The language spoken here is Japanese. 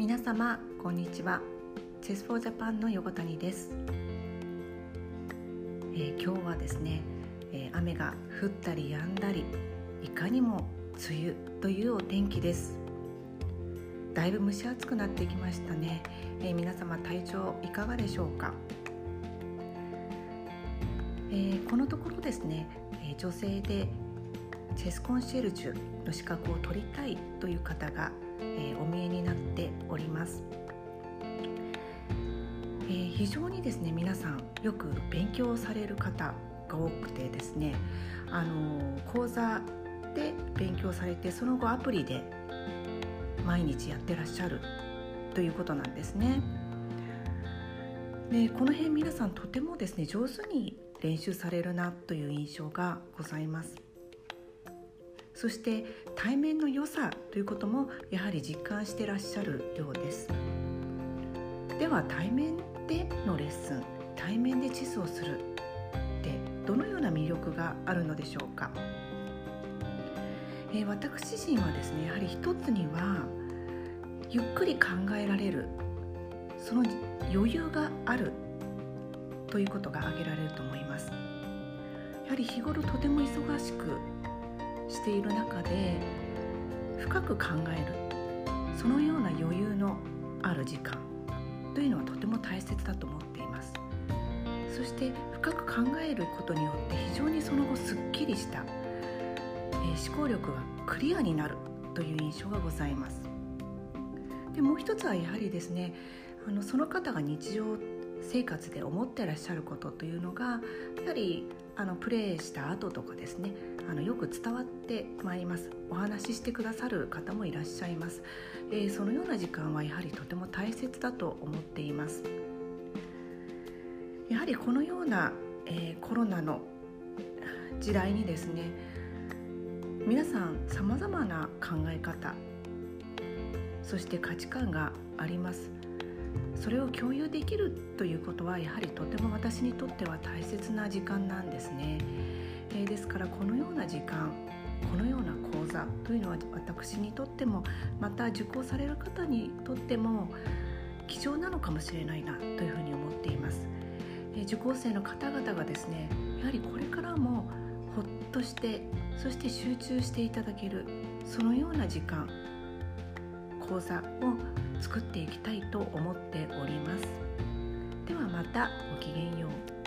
皆様こんにちは。チェスフォージャパンの横谷です、えー、今日はですね、えー、雨が降ったり止んだりいかにも梅雨というお天気です。だいぶ蒸し暑くなってきましたね、えー、皆様体調いかがでしょうか、えこのところですね、え女性でチェスコンシェルジュの資格を取りたいという方が、えー、お見えになっております、えー、非常にですね皆さんよく勉強される方が多くてですねあの講座で勉強されてその後アプリで毎日やってらっしゃるということなんですね。でこの辺皆さんとてもですね上手に練習されるなという印象がございます。そして対面の良さということもやはり実感してらっしゃるようです。では対面でのレッスン対面でチスをするってどのような魅力があるのでしょうか、えー、私自身はですねやはり一つにはゆっくり考えられるその余裕があるということが挙げられると思います。やはり日頃とても忙しくしている中で深く考える。そのような余裕のある時間。というのはとても大切だと思っています。そして深く考えることによって非常にその後すっきりした、えー、思考力がクリアになる。という印象がございます。でもう一つはやはりですねあのその方が日常生活で思ってらっしゃることというのがやはりあのプレイした後とかですね。あのよく伝わってまいります。お話ししてくださる方もいらっしゃいます、えー、そのような時間はやはりとても大切だと思っています。やはりこのような、えー、コロナの時代にですね皆さんさまざまな考え方そして価値観があります。それを共有できるということはやはりとても私にとっては大切な時間なんですね、え、ですからこのような時間このような講座というのは私にとってもまた受講される方にとっても貴重なのかもしれないなというふうに思っています、え、受講生の方々がですねやはりこれからもほっとしてそして集中していただけるそのような時間講座を作っていきたいと思っております。ではまたごきげんよう。